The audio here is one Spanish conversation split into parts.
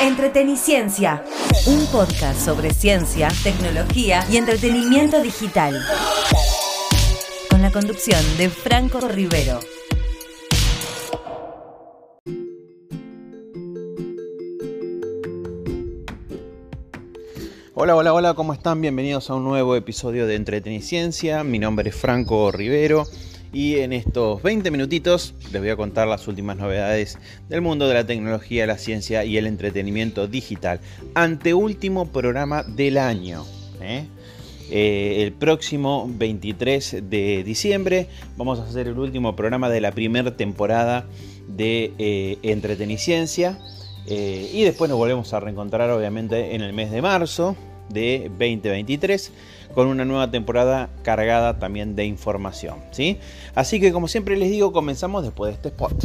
Entreteniciencia, un podcast sobre ciencia, tecnología y entretenimiento digital. Con la conducción de Franco Rivero. Hola, hola, hola, ¿cómo están? Bienvenidos a un nuevo episodio de Entreteniciencia. Mi nombre es Franco Rivero y en estos 20 minutitos les voy a contar las últimas novedades del mundo de la tecnología, la ciencia y el entretenimiento digital. Anteúltimo programa del año. ¿eh? Eh, el próximo 23 de diciembre vamos a hacer el último programa de la primera temporada de eh, Entreteniciencia. y después nos volvemos a reencontrar obviamente en el mes de marzo de 2023 con una nueva temporada cargada también de información. ¿sí? Así que como siempre les digo, comenzamos después de este spot.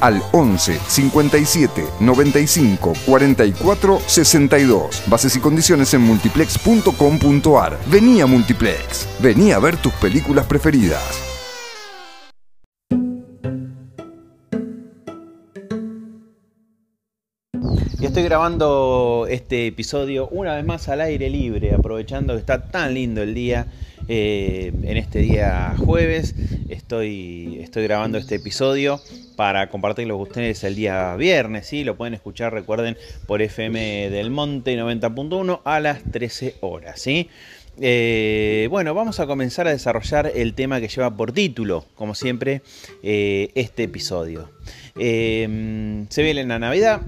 al 11 57 95 44 62. Bases y condiciones en multiplex.com.ar. Vení a Multiplex. Vení a ver tus películas preferidas. Estoy grabando este episodio una vez más al aire libre, aprovechando que está tan lindo el día. Eh, en este día jueves estoy, estoy grabando este episodio para compartirlo con ustedes el día viernes. ¿sí? Lo pueden escuchar, recuerden, por FM del Monte 90.1 a las 13 horas. ¿sí? Eh, bueno, vamos a comenzar a desarrollar el tema que lleva por título, como siempre, eh, este episodio. se viene la Navidad,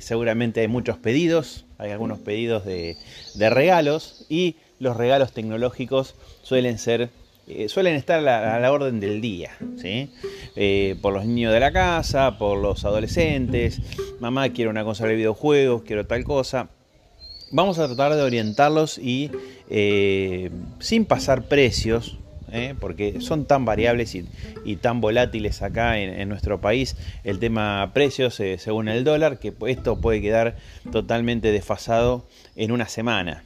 seguramente hay muchos pedidos, hay algunos pedidos de, regalos y los regalos tecnológicos suelen ser eh, suelen estar a la, orden del día, ¿sí? Eh, por los niños de la casa, por los adolescentes, mamá quiero una consola de videojuegos, quiero tal cosa. Vamos a tratar de orientarlos y eh, sin pasar precios, porque son tan variables y, tan volátiles acá en, nuestro país el tema precios según el dólar, que esto puede quedar totalmente desfasado en una semana.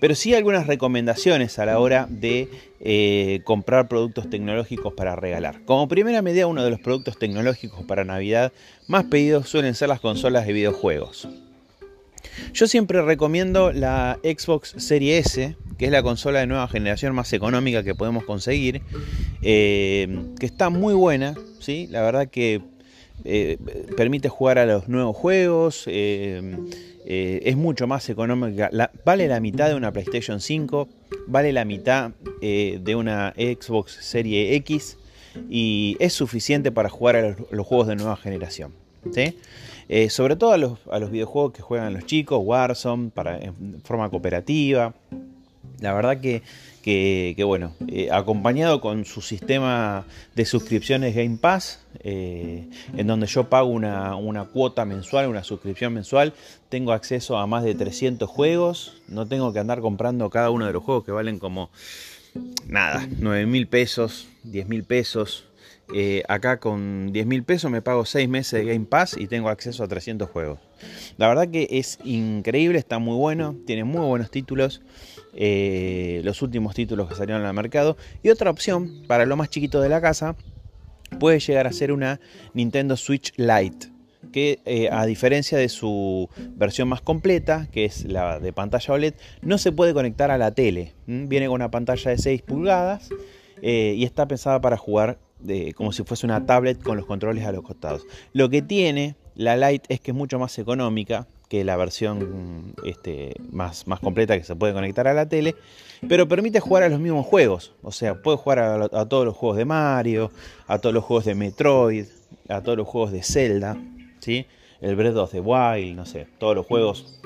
Pero sí algunas recomendaciones a la hora de eh, comprar productos tecnológicos para regalar. Como primera medida, uno de los productos tecnológicos para Navidad más pedidos suelen ser las consolas de videojuegos. Yo siempre recomiendo la Xbox Serie S, que es la consola de nueva generación más económica que podemos conseguir, eh, que está muy buena, ¿sí? la verdad que eh, permite jugar a los nuevos juegos, eh, es mucho más económica, vale la mitad de una PlayStation 5, vale la mitad de una Xbox Serie X y es suficiente para jugar a los, juegos de nueva generación. Eh, sobre todo a los, a los, videojuegos que juegan los chicos, Warzone, para, en forma cooperativa. La verdad que que, bueno, eh, acompañado con su sistema de suscripciones Game Pass, eh, en donde yo pago una, cuota mensual, una suscripción mensual, tengo acceso a más de 300 juegos, no tengo que andar comprando cada uno de los juegos que valen como, nada, 9 mil pesos, 10 mil pesos. Eh, acá con 10 mil pesos me pago 6 meses de Game Pass y tengo acceso a 300 juegos. La verdad que es increíble, está muy bueno, tiene muy buenos títulos. Eh, los últimos títulos que salieron al mercado. Y otra opción, para lo más chiquito de la casa, puede llegar a ser una Nintendo Switch Lite. Que eh, a diferencia de su versión más completa, que es la de pantalla OLED, no se puede conectar a la tele. Viene con una pantalla de 6 pulgadas y está pensada para jugar como si fuese una tablet con los controles a los costados. Lo que tiene la Lite es que es mucho más económica, que la versión este, más, más completa que se puede conectar a la tele, pero permite jugar a los mismos juegos. O sea, puede jugar a, todos los juegos de Mario, a todos los juegos de Metroid, a todos los juegos de Zelda, ¿sí? el Breath of the Wild, no sé, todos los juegos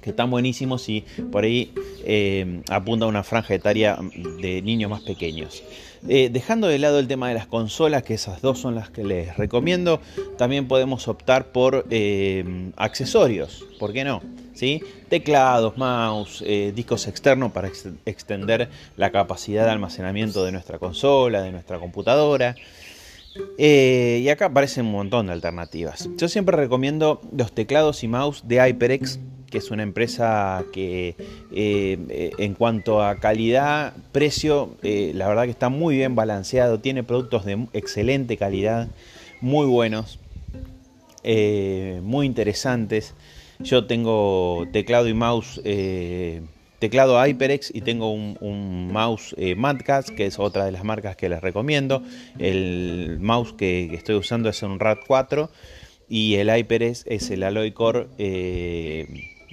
que están buenísimos y por ahí eh, apunta a una franja etaria de niños más pequeños. Eh, dejando de lado el tema de las consolas, que esas dos son las que les recomiendo, también podemos optar por eh, accesorios, ¿por qué no? ¿Sí? Teclados, mouse, discos externos para extender la capacidad de almacenamiento de nuestra consola, de nuestra computadora. y acá aparecen un montón de alternativas. Yo siempre recomiendo los teclados y mouse de HyperX que es una empresa que eh, en cuanto a calidad, precio, eh, la verdad que está muy bien balanceado, tiene productos de excelente calidad, muy buenos, eh, muy interesantes. Yo tengo teclado y mouse, teclado HyperX y tengo un, mouse Madcast, que es otra de las marcas que les recomiendo. El mouse que, estoy usando es un RAD 4 y el HyperX es el Alloy Core eh,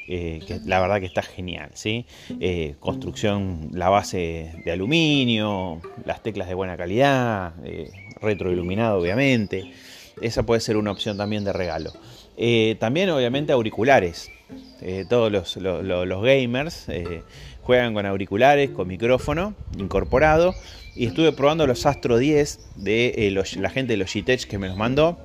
que la verdad que está genial, ¿sí? Eh, construcción, la base de aluminio, las teclas de buena calidad, eh, retroiluminado obviamente, esa puede ser una opción también de regalo. también obviamente auriculares, todos los, gamers juegan con auriculares, con micrófono incorporado y estuve probando los Astro 10 de la gente de los Gitech que me los mandó.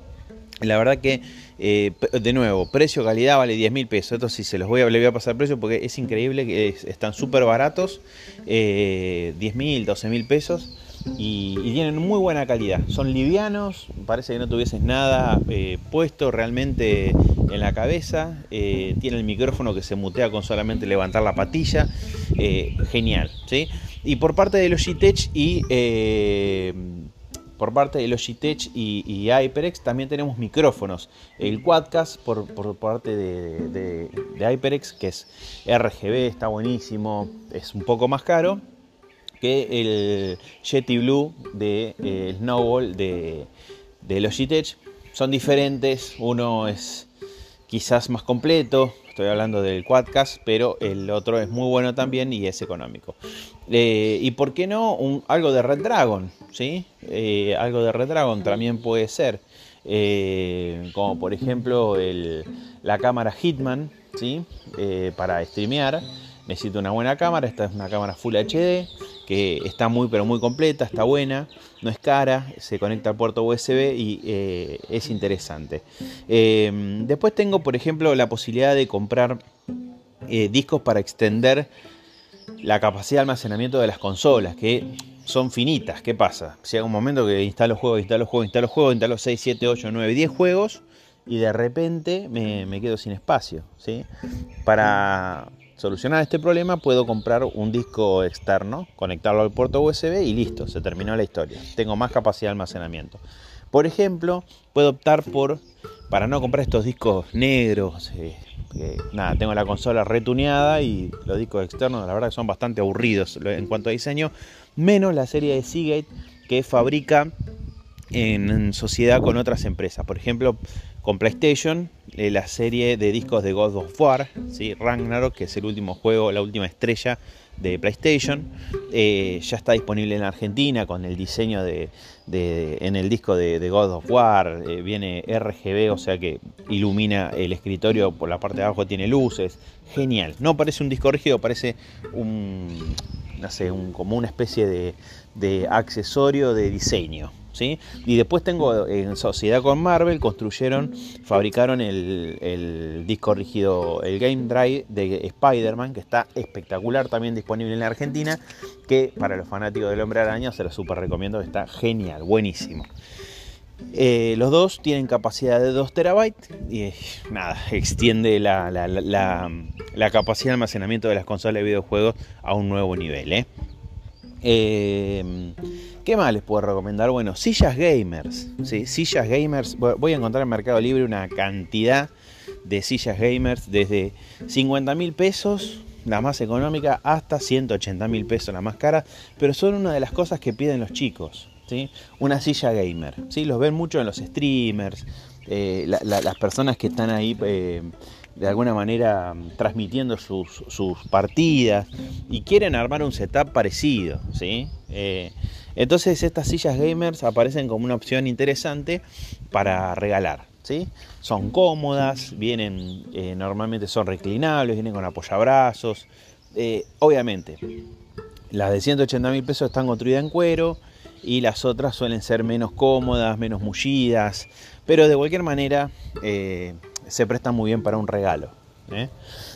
La verdad que eh, de nuevo, precio, calidad vale 10 mil pesos. Esto sí se los voy a, le voy a pasar precio porque es increíble que están súper baratos. 10 eh, mil, 12 mil pesos. Y, tienen muy buena calidad. Son livianos, parece que no tuvieses nada eh, puesto realmente en la cabeza. tiene el micrófono que se mutea con solamente levantar la patilla. genial, ¿sí? Y por parte de Logitech y por parte de Logitech y, HyperX también tenemos micrófonos. El Quadcast por, parte de, HyperX, que es RGB, está buenísimo, es un poco más caro que el Yeti Blue de eh, Snowball de, de Logitech. Son diferentes, uno es quizás más completo, estoy hablando del Quadcast, pero el otro es muy bueno también y es económico. Eh, y por qué no un, algo de Red Dragon, ¿sí? Eh, algo de Red Dragon también puede ser. Eh, como por ejemplo la cámara Hitman, ¿sí? para streamear. Necesito una buena cámara, esta es una cámara Full HD, que está muy pero muy completa, está buena, no es cara, se conecta al puerto USB y es interesante. después tengo por ejemplo la posibilidad de comprar discos para extender la capacidad de almacenamiento de las consolas, que son finitas. ¿Qué pasa? Si hay un momento que instalo juegos, instalo juegos, instalo juegos, instalo 6, 7, 8, 9, 10 juegos y de repente me, quedo sin espacio. ¿sí? Para solucionar este problema puedo comprar un disco externo, conectarlo al puerto USB y listo, se terminó la historia. Tengo más capacidad de almacenamiento. Por ejemplo, puedo optar por, para no comprar estos discos negros, eh, nada, tengo la consola retuneada y los discos externos la verdad que son bastante aburridos en cuanto a diseño, menos la serie de Seagate que fabrica en sociedad con otras empresas. Por ejemplo, con PlayStation, eh, la serie de discos de God of War, ¿sí? Ragnarok, que es el último juego, la última estrella de PlayStation. Eh, ya está disponible en Argentina con el diseño de, en el disco de, God of War. Eh, viene RGB, o sea que ilumina el escritorio por la parte de abajo, tiene luces. Genial. No parece un disco rígido, parece un, no sé, un, como una especie de, de accesorio de diseño. Y después tengo en sociedad con Marvel, construyeron, fabricaron el, disco rígido, el Game Drive de Spider-Man, que está espectacular, también disponible en la Argentina, que para los fanáticos del Hombre Araña se lo super recomiendo, está genial, buenísimo. Eh, los dos tienen capacidad de 2 terabytes y eh, nada, extiende la, capacidad de almacenamiento de las consolas de videojuegos a un nuevo nivel. ¿eh? Eh ¿Qué más les puedo recomendar? Bueno, sillas gamers. ¿sí? Sillas gamers. Voy a encontrar en Mercado Libre una cantidad de sillas gamers desde 50 mil pesos, la más económica, hasta 180 mil pesos, la más cara. Pero son una de las cosas que piden los chicos. ¿sí? Una silla gamer. ¿sí? Los ven mucho en los streamers. Eh, las personas que están ahí eh, de alguna manera transmitiendo sus, partidas y quieren armar un setup parecido. ¿sí? Eh, entonces estas sillas gamers aparecen como una opción interesante para regalar. ¿sí? Son cómodas, vienen, normalmente son reclinables, vienen con apoyabrazos. obviamente, las de 180 mil pesos están construidas en cuero y las otras suelen ser menos cómodas, menos mullidas, pero de cualquier manera se prestan muy bien para un regalo.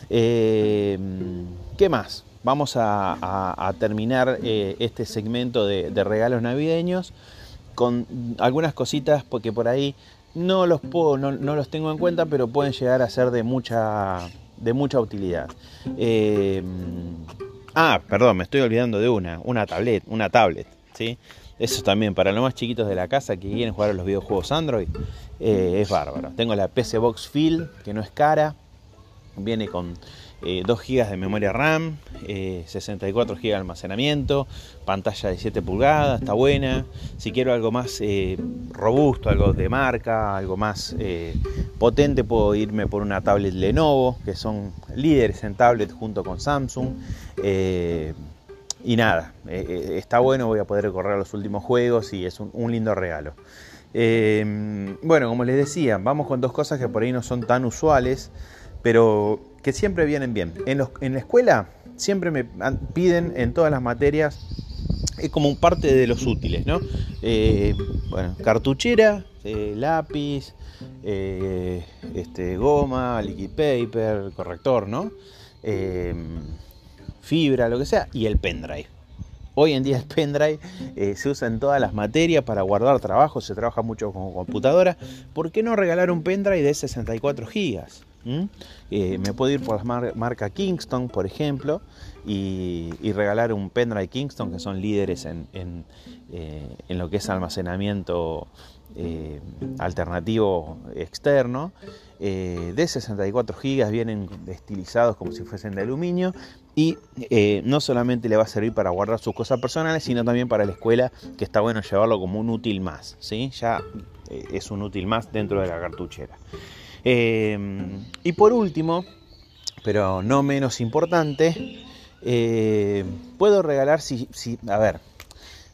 ¿Qué más? Vamos a, terminar eh, este segmento de, regalos navideños con algunas cositas porque por ahí no los puedo, no, los tengo en cuenta, pero pueden llegar a ser de mucha, de mucha utilidad. Eh, ah, perdón, me estoy olvidando de una, una tablet, una tablet, ¿sí? Eso también, para los más chiquitos de la casa que quieren jugar a los videojuegos Android, eh, es bárbaro. Tengo la PC Box Field, que no es cara, viene con 2 eh, GB de memoria RAM, 64 GB de almacenamiento, pantalla de 7 pulgadas, está buena. Si quiero algo más eh, robusto, algo de marca, algo más eh, potente, puedo irme por una tablet Lenovo, que son líderes en tablet junto con Samsung. Y nada, está bueno, voy a poder correr los últimos juegos y es un lindo regalo. bueno, como les decía, vamos con dos cosas que por ahí no son tan usuales pero que siempre vienen bien. En, la escuela siempre me piden en todas las materias, es como un parte de los útiles, ¿no? Eh, bueno, cartuchera, eh, lápiz, eh, este, goma, liquid paper, corrector, ¿no? Fibra, lo que sea, y el pendrive. Hoy en día el pendrive se usa en todas las materias para guardar trabajo, se trabaja mucho con computadora. ¿Por qué no regalar un pendrive de 64 gigas? Eh, me puedo ir por la marca Kingston, por ejemplo, y, regalar un pendrive Kingston, que son líderes en, eh, lo que es almacenamiento eh, alternativo externo. de 64 GB vienen estilizados como si fuesen de aluminio y no solamente le va a servir para guardar sus cosas personales, sino también para la escuela, que está bueno llevarlo como un útil más. ¿sí? Ya es un útil más dentro de la cartuchera. Em, y por último, pero no menos importante, eh, puedo regalar si, si, a ver,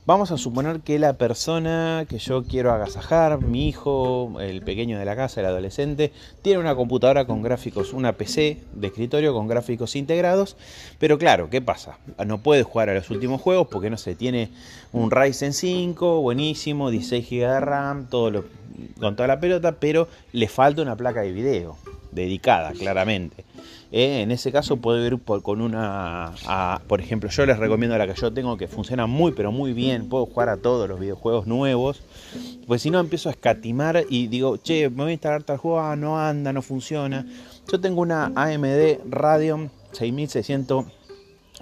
vamos a suponer que la persona que yo quiero agasajar, mi hijo, el pequeño de la casa, el adolescente, tiene una computadora con gráficos, una PC de escritorio con gráficos integrados, pero claro, ¿qué pasa? No puede jugar a los últimos juegos porque no sé, tiene un Ryzen 5, buenísimo, 16 GB de RAM, con toda la pelota, pero le falta una placa de video dedicada, claramente. Eh, en ese caso puedo ir con una, por ejemplo, yo les recomiendo la que yo tengo que funciona muy pero muy bien, puedo jugar a todos los videojuegos nuevos, pues si no empiezo a escatimar y digo, che, me voy a instalar tal juego, ah, no anda, no funciona. Yo tengo una AMD Radeon 6600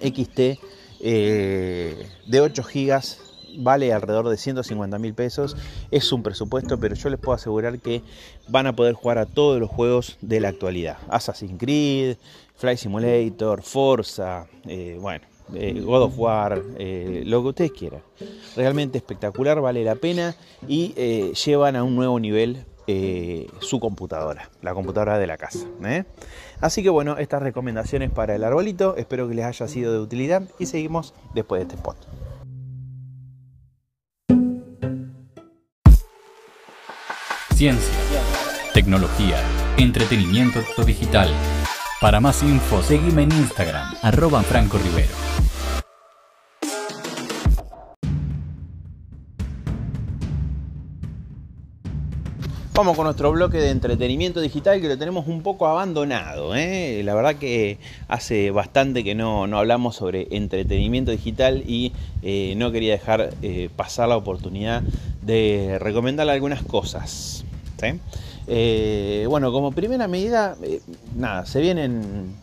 XT eh, de 8 GB vale alrededor de 150 mil pesos. Es un presupuesto, pero yo les puedo asegurar que van a poder jugar a todos los juegos de la actualidad. Assassin's Creed, Flight Simulator, Forza, eh, bueno, eh, God of War, eh, lo que ustedes quieran. Realmente espectacular, vale la pena y llevan a un nuevo nivel su computadora, la computadora de la casa. Así que bueno, estas recomendaciones para el arbolito, espero que les haya sido de utilidad y seguimos después de este spot. Ciencia, tecnología, entretenimiento digital. Para más info, seguime en Instagram, arroba Franco Rivero. Vamos con nuestro bloque de entretenimiento digital que lo tenemos un poco abandonado. ¿eh? La verdad que hace bastante que no, hablamos sobre entretenimiento digital y eh, no quería dejar eh, pasar la oportunidad de recomendarle algunas cosas. Eh, bueno, como primera medida, eh, nada, se vienen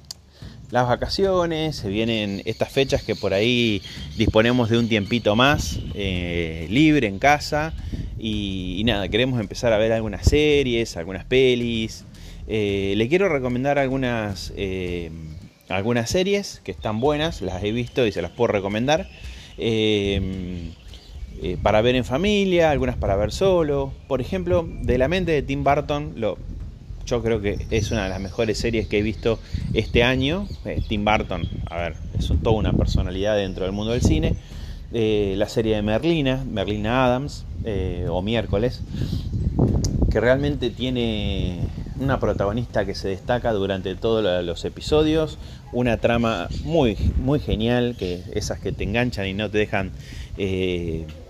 las vacaciones, se vienen estas fechas que por ahí disponemos de un tiempito más eh, libre en casa y, nada, queremos empezar a ver algunas series, algunas pelis. le quiero recomendar algunas, algunas series que están buenas, las he visto y se las puedo recomendar. Eh, para ver en familia, algunas para ver solo. Por ejemplo, de la mente de Tim Burton, yo creo que es una de las mejores series que he visto este año. Eh, Tim Burton, a ver, es toda una personalidad dentro del mundo del cine. Eh, la serie de Merlina, Merlina Adams, o Miércoles. que realmente tiene una protagonista que se destaca durante todos los episodios, una trama muy, muy genial, que esas que te enganchan y no te dejan,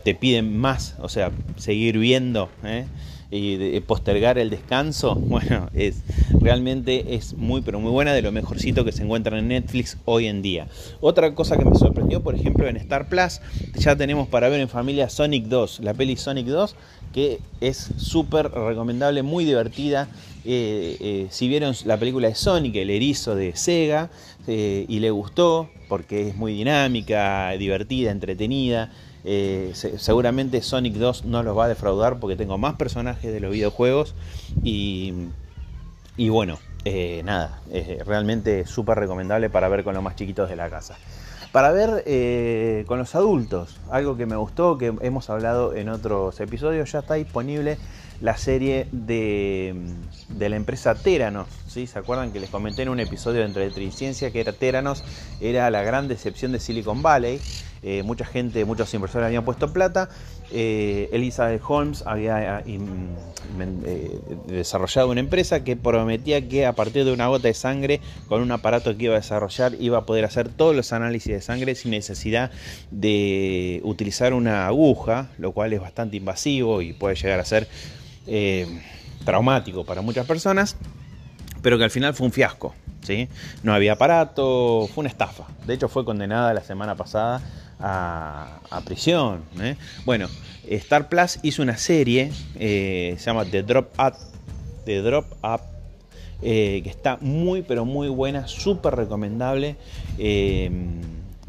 te piden más, o sea, seguir viendo. ¿eh? y postergar el descanso, bueno, es realmente es muy pero muy buena de lo mejorcito que se encuentra en Netflix hoy en día. Otra cosa que me sorprendió, por ejemplo, en Star Plus ya tenemos para ver en familia Sonic 2, la peli Sonic 2 que es súper recomendable, muy divertida. Eh, eh, si vieron la película de Sonic, el erizo de Sega, eh, y le gustó, porque es muy dinámica, divertida, entretenida, eh, seguramente Sonic 2 no los va a defraudar porque tengo más personajes de los videojuegos y, y bueno, eh, nada, realmente súper recomendable para ver con los más chiquitos de la casa. Para ver eh, con los adultos, algo que me gustó, que hemos hablado en otros episodios, ya está disponible la serie de, de la empresa Teranos. ¿sí? ¿Se acuerdan que les comenté en un episodio de Entre Ciencia que era Teranos? Era la gran decepción de Silicon Valley. Eh, mucha gente, muchos inversores habían puesto plata. Eh, Elizabeth Holmes había eh, desarrollado una empresa que prometía que a partir de una gota de sangre, con un aparato que iba a desarrollar, iba a poder hacer todos los análisis de sangre sin necesidad de utilizar una aguja, lo cual es bastante invasivo y puede llegar a ser traumático para muchas personas, pero que al final fue un fiasco. ¿sí? No había aparato, fue una estafa. De hecho, fue condenada la semana pasada a, prisión. ¿eh? Bueno, Star Plus hizo una serie, eh, se llama The Drop Up, The Drop Up eh, que está muy pero muy buena, súper recomendable.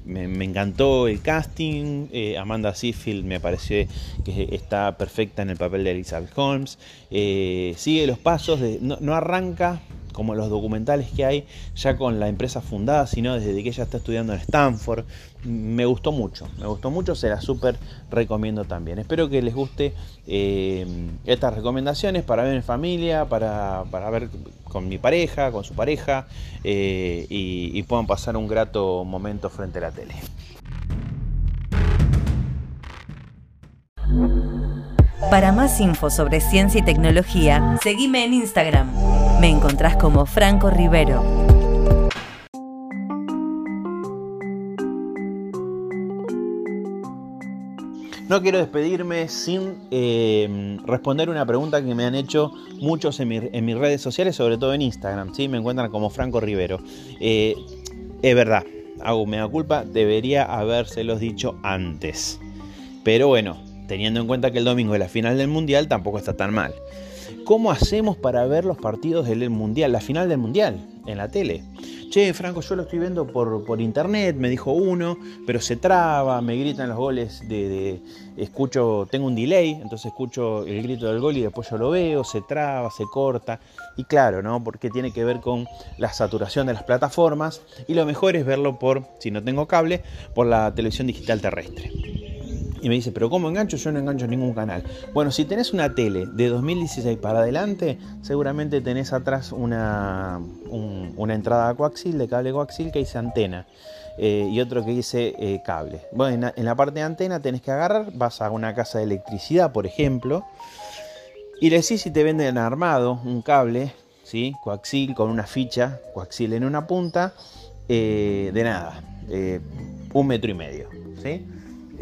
Me, encantó el casting. Amanda Seyfield me pareció que está perfecta en el papel de Elizabeth Holmes. sigue los pasos, de, no, arranca como los documentales que hay ya con la empresa fundada, sino desde que ella está estudiando en Stanford. Me gustó mucho, me gustó mucho, se la súper recomiendo también. Espero que les guste eh, estas recomendaciones para ver en familia, para, ver con mi pareja, con su pareja eh, y, y puedan pasar un grato momento frente a la tele. Para más info sobre ciencia y tecnología, seguime en Instagram. Me encontrás como Franco Rivero. No quiero despedirme sin eh, responder una pregunta que me han hecho muchos en, mis redes sociales, sobre todo en Instagram. ¿sí? Me encuentran como Franco Rivero. Eh, es verdad, hago da culpa, debería habérselos dicho antes. Pero bueno, teniendo en cuenta que el domingo es la final del Mundial, tampoco está tan mal. ¿Cómo hacemos para ver los partidos del Mundial, la final del Mundial, en la tele? Che, Franco, yo lo estoy viendo por, por internet, me dijo uno, pero se traba, me gritan los goles de, Escucho, tengo un delay, entonces escucho el grito del gol y después yo lo veo, se traba, se corta. Y claro, ¿no? Porque tiene que ver con la saturación de las plataformas y lo mejor es verlo por, si no tengo cable, por la televisión digital terrestre. Y me dice, pero ¿cómo engancho? Yo no engancho ningún canal. Bueno, si tenés una tele de 2016 para adelante, seguramente tenés atrás una, una entrada coaxil, de cable coaxil que dice antena. Eh, y otro que dice eh, cable. Bueno, en la, parte de antena tenés que agarrar, vas a una casa de electricidad, por ejemplo, y le decís si te venden armado un cable, ¿sí? coaxil con una ficha, coaxil en una punta, eh, de nada, un metro y medio. ¿sí?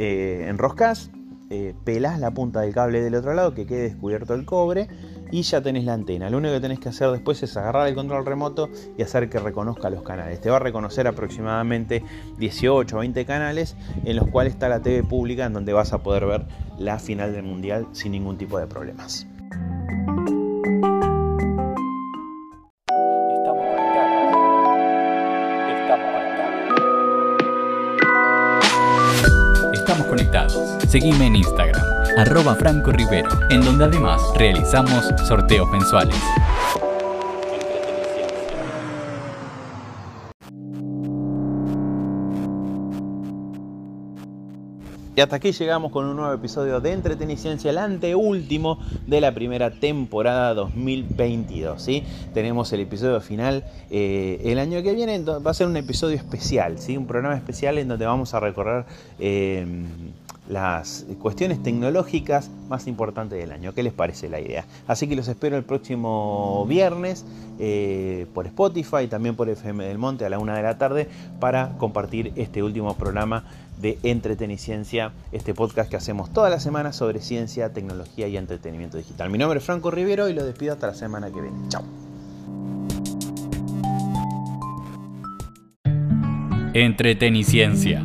Eh, enroscas, eh, pelás la punta del cable del otro lado, que quede descubierto el cobre, y ya tenés la antena. Lo único que tenés que hacer después es agarrar el control remoto y hacer que reconozca los canales. Te va a reconocer aproximadamente 18 o 20 canales en los cuales está la TV pública en donde vas a poder ver la final del mundial sin ningún tipo de problemas. Seguime en Instagram, arroba Franco Rivero, en donde además realizamos sorteos mensuales. Y hasta aquí llegamos con un nuevo episodio de Entreteniciencia, el anteúltimo de la primera temporada 2022. ¿sí? Tenemos el episodio final eh, el año que viene, va a ser un episodio especial, ¿sí? un programa especial en donde vamos a recorrer... Eh, las cuestiones tecnológicas más importantes del año. ¿Qué les parece la idea? Así que los espero el próximo viernes eh, por Spotify, también por FM del Monte a la una de la tarde para compartir este último programa de Entreteniciencia, este podcast que hacemos toda la semana sobre ciencia, tecnología y entretenimiento digital. Mi nombre es Franco Rivero y lo despido hasta la semana que viene. Chao. Entreteniciencia,